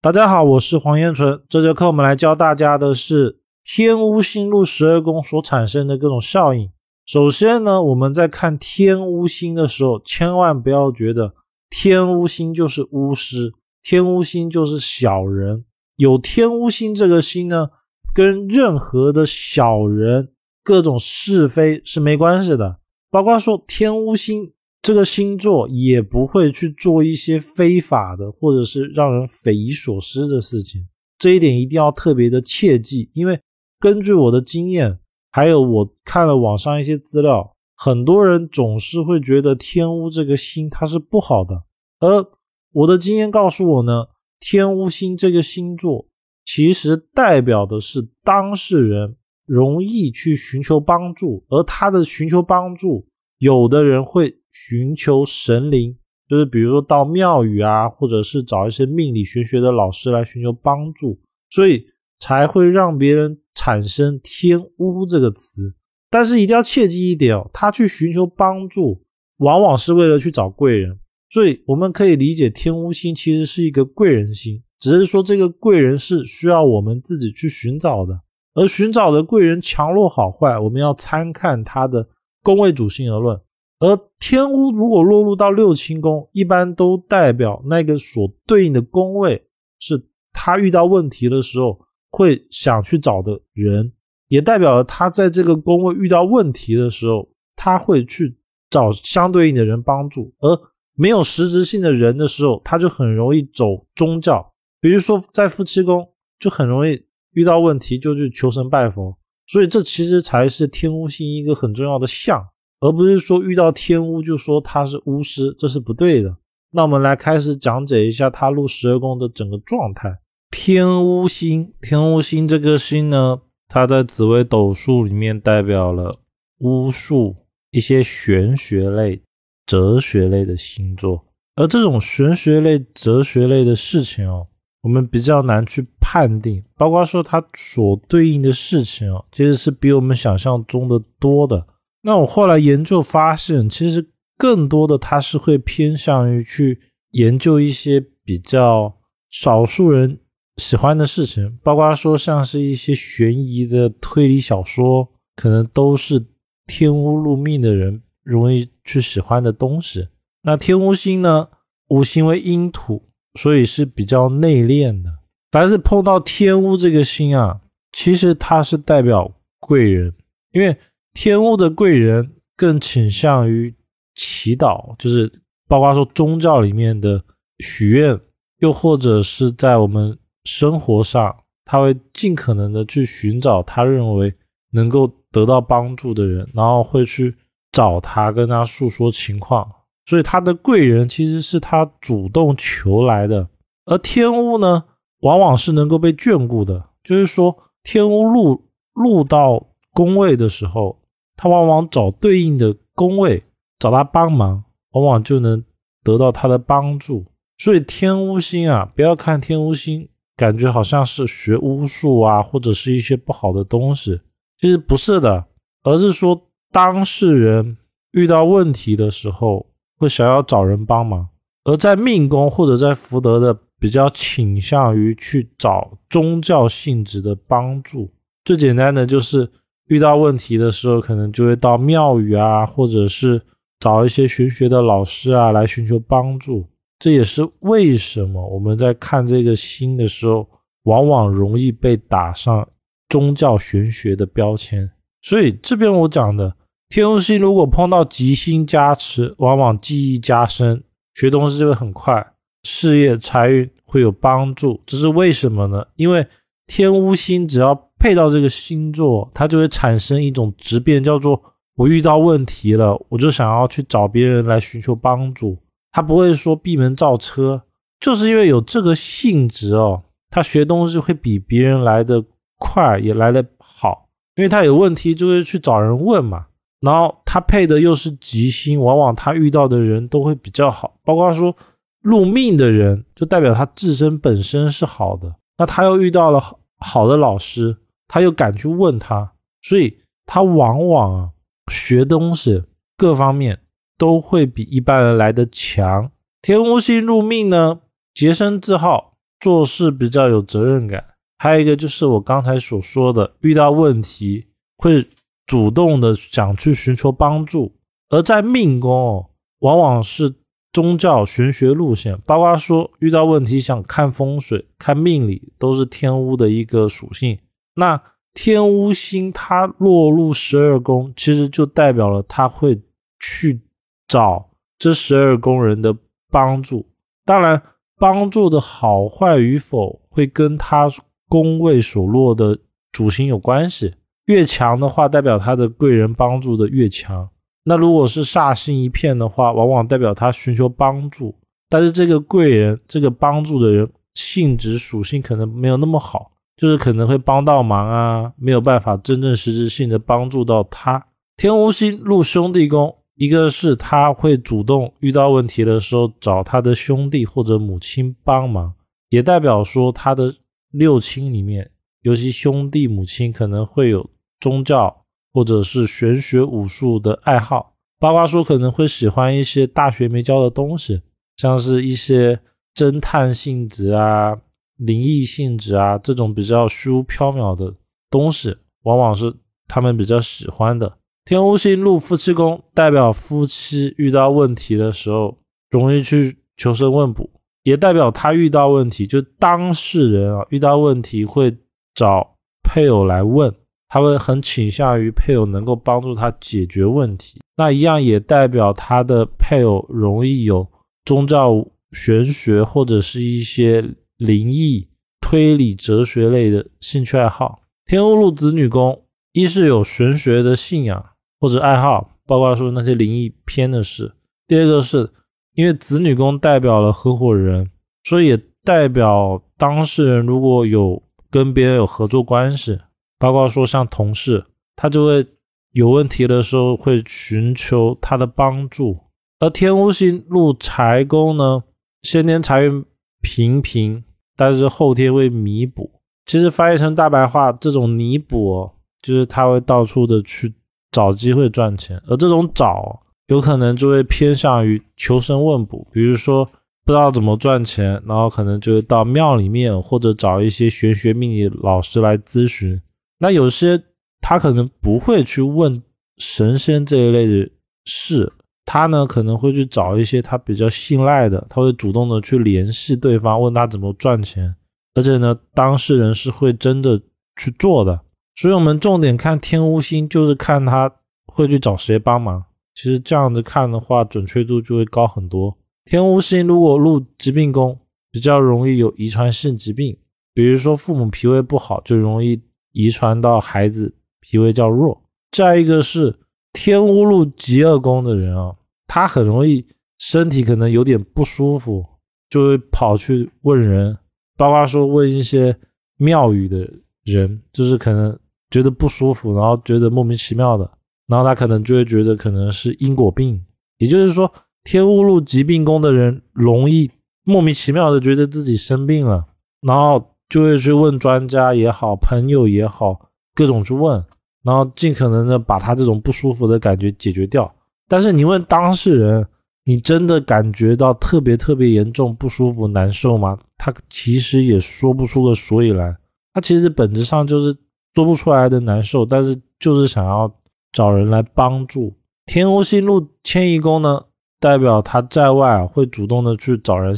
大家好，我是黄彦纯。这节课我们来教大家的是天巫星入十二宫所产生的各种效应。首先呢，我们在看天巫星的时候，千万不要觉得天巫星就是巫师，天巫星就是小人。有天巫星这个星呢，跟任何的小人、各种是非是没关系的。包括说天巫星。这个星座也不会去做一些非法的，或者是让人匪夷所思的事情。这一点一定要特别的切记，因为根据我的经验，还有我看了网上一些资料，很多人总是会觉得天乌这个星它是不好的。而我的经验告诉我呢，天乌星这个星座其实代表的是当事人容易去寻求帮助，而他的寻求帮助，有的人会。寻求神灵，就是比如说到庙宇啊，或者是找一些命理玄学的老师来寻求帮助，所以才会让别人产生“天巫”这个词。但是一定要切记一点哦，他去寻求帮助，往往是为了去找贵人。所以我们可以理解，天巫星其实是一个贵人星，只是说这个贵人是需要我们自己去寻找的。而寻找的贵人强弱好坏，我们要参看他的宫位主星而论。而天巫如果落入到六亲宫，一般都代表那个所对应的宫位是他遇到问题的时候会想去找的人，也代表了他在这个宫位遇到问题的时候，他会去找相对应的人帮助。而没有实质性的人的时候，他就很容易走宗教，比如说在夫妻宫就很容易遇到问题就去求神拜佛。所以这其实才是天巫星一个很重要的象。而不是说遇到天巫就说他是巫师，这是不对的。那我们来开始讲解一下他入十二宫的整个状态。天巫星，天巫星这个星呢，它在紫微斗数里面代表了巫术、一些玄学类、哲学类的星座。而这种玄学类、哲学类的事情哦，我们比较难去判定，包括说它所对应的事情哦，其实是比我们想象中的多的。那我后来研究发现，其实更多的他是会偏向于去研究一些比较少数人喜欢的事情，包括说像是一些悬疑的推理小说，可能都是天巫入命的人容易去喜欢的东西。那天巫星呢，五行为阴土，所以是比较内敛的。凡是碰到天巫这个星啊，其实它是代表贵人，因为。天巫的贵人更倾向于祈祷，就是包括说宗教里面的许愿，又或者是在我们生活上，他会尽可能的去寻找他认为能够得到帮助的人，然后会去找他跟他诉说情况。所以他的贵人其实是他主动求来的。而天巫呢，往往是能够被眷顾的，就是说天巫入入到。宫位的时候，他往往找对应的宫位，找他帮忙，往往就能得到他的帮助。所以天巫星啊，不要看天巫星，感觉好像是学巫术啊，或者是一些不好的东西，其实不是的，而是说当事人遇到问题的时候，会想要找人帮忙，而在命宫或者在福德的，比较倾向于去找宗教性质的帮助。最简单的就是。遇到问题的时候，可能就会到庙宇啊，或者是找一些玄学的老师啊来寻求帮助。这也是为什么我们在看这个星的时候，往往容易被打上宗教玄学的标签。所以这边我讲的天王星，如果碰到吉星加持，往往记忆加深，学东西就会很快，事业财运会有帮助。这是为什么呢？因为天乌星只要配到这个星座，它就会产生一种质变，叫做我遇到问题了，我就想要去找别人来寻求帮助。他不会说闭门造车，就是因为有这个性质哦，他学东西会比别人来的快，也来的好，因为他有问题就会去找人问嘛。然后他配的又是吉星，往往他遇到的人都会比较好，包括说入命的人，就代表他自身本身是好的。那他又遇到了好的老师。他又敢去问他，所以他往往啊学东西各方面都会比一般人来的强。天巫星入命呢，洁身自好，做事比较有责任感。还有一个就是我刚才所说的，遇到问题会主动的想去寻求帮助。而在命宫哦，往往是宗教玄学路线，包括说遇到问题想看风水、看命理，都是天屋的一个属性。那天巫星它落入十二宫，其实就代表了他会去找这十二宫人的帮助。当然，帮助的好坏与否会跟他宫位所落的主星有关系。越强的话，代表他的贵人帮助的越强。那如果是煞星一片的话，往往代表他寻求帮助，但是这个贵人、这个帮助的人性质属性可能没有那么好，就是可能会帮到忙啊，没有办法真正实质性的帮助到他。天王星入兄弟宫，一个是他会主动遇到问题的时候找他的兄弟或者母亲帮忙，也代表说他的六亲里面，尤其兄弟母亲可能会有宗教。或者是玄学武术的爱好，八卦说可能会喜欢一些大学没教的东西，像是一些侦探性质啊、灵异性质啊这种比较虚无缥缈的东西，往往是他们比较喜欢的。天巫星入夫妻宫，代表夫妻遇到问题的时候容易去求神问卜，也代表他遇到问题，就当事人啊遇到问题会找配偶来问。他会很倾向于配偶能够帮助他解决问题，那一样也代表他的配偶容易有宗教、玄学或者是一些灵异、推理、哲学类的兴趣爱好。天欧路子女宫，一是有玄学的信仰或者爱好，包括说那些灵异篇的事；第二个是因为子女宫代表了合伙人，所以也代表当事人如果有跟别人有合作关系。包括说像同事，他就会有问题的时候会寻求他的帮助。而天巫星入财宫呢，先天财运平平，但是后天会弥补。其实翻译成大白话，这种弥补就是他会到处的去找机会赚钱，而这种找有可能就会偏向于求神问卜，比如说不知道怎么赚钱，然后可能就会到庙里面或者找一些玄学命理老师来咨询。那有些他可能不会去问神仙这一类的事，他呢可能会去找一些他比较信赖的，他会主动的去联系对方，问他怎么赚钱，而且呢当事人是会真的去做的。所以，我们重点看天乌星，就是看他会去找谁帮忙。其实这样子看的话，准确度就会高很多。天乌星如果入疾病宫，比较容易有遗传性疾病，比如说父母脾胃不好，就容易。遗传到孩子脾胃较弱，再一个是天乌路极恶宫的人啊，他很容易身体可能有点不舒服，就会跑去问人，包括说问一些庙宇的人，就是可能觉得不舒服，然后觉得莫名其妙的，然后他可能就会觉得可能是因果病，也就是说天乌路疾病宫的人容易莫名其妙的觉得自己生病了，然后。就会去问专家也好，朋友也好，各种去问，然后尽可能的把他这种不舒服的感觉解决掉。但是你问当事人，你真的感觉到特别特别严重不舒服、难受吗？他其实也说不出个所以然。他其实本质上就是说不出来的难受，但是就是想要找人来帮助。天欧星路迁移宫呢，代表他在外啊会主动的去找人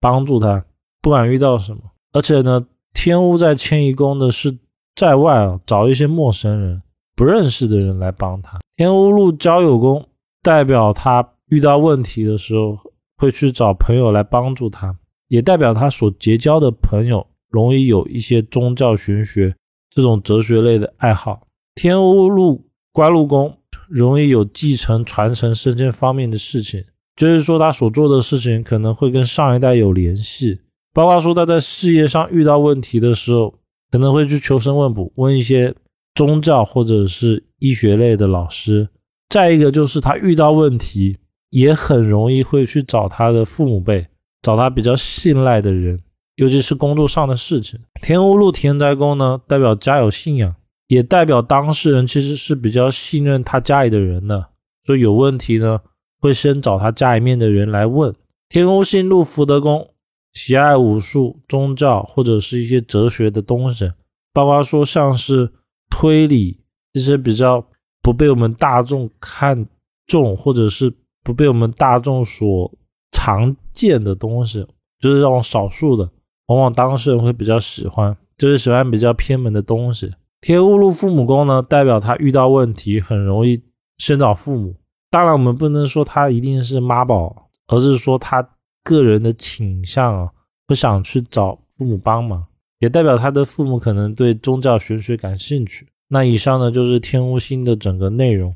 帮助他，不管遇到什么，而且呢。天巫在迁移宫的是在外啊，找一些陌生人、不认识的人来帮他。天巫入交友宫，代表他遇到问题的时候会去找朋友来帮助他，也代表他所结交的朋友容易有一些宗教玄学这种哲学类的爱好。天巫入官禄宫，容易有继承、传承、升迁方面的事情，就是说他所做的事情可能会跟上一代有联系。包括说他在事业上遇到问题的时候，可能会去求神问卜，问一些宗教或者是医学类的老师。再一个就是他遇到问题，也很容易会去找他的父母辈，找他比较信赖的人，尤其是工作上的事情。天屋路田宅宫呢，代表家有信仰，也代表当事人其实是比较信任他家里的人的，所以有问题呢，会先找他家里面的人来问。天宫星路福德宫。喜爱武术、宗教或者是一些哲学的东西，包括说像是推理一些比较不被我们大众看重，或者是不被我们大众所常见的东西，就是这种少数的，往往当事人会比较喜欢，就是喜欢比较偏门的东西。天乌禄父母宫呢，代表他遇到问题很容易先找父母。当然，我们不能说他一定是妈宝，而是说他个人的倾向啊，不想去找父母帮忙，也代表他的父母可能对宗教玄学感兴趣。那以上呢，就是天乌星的整个内容。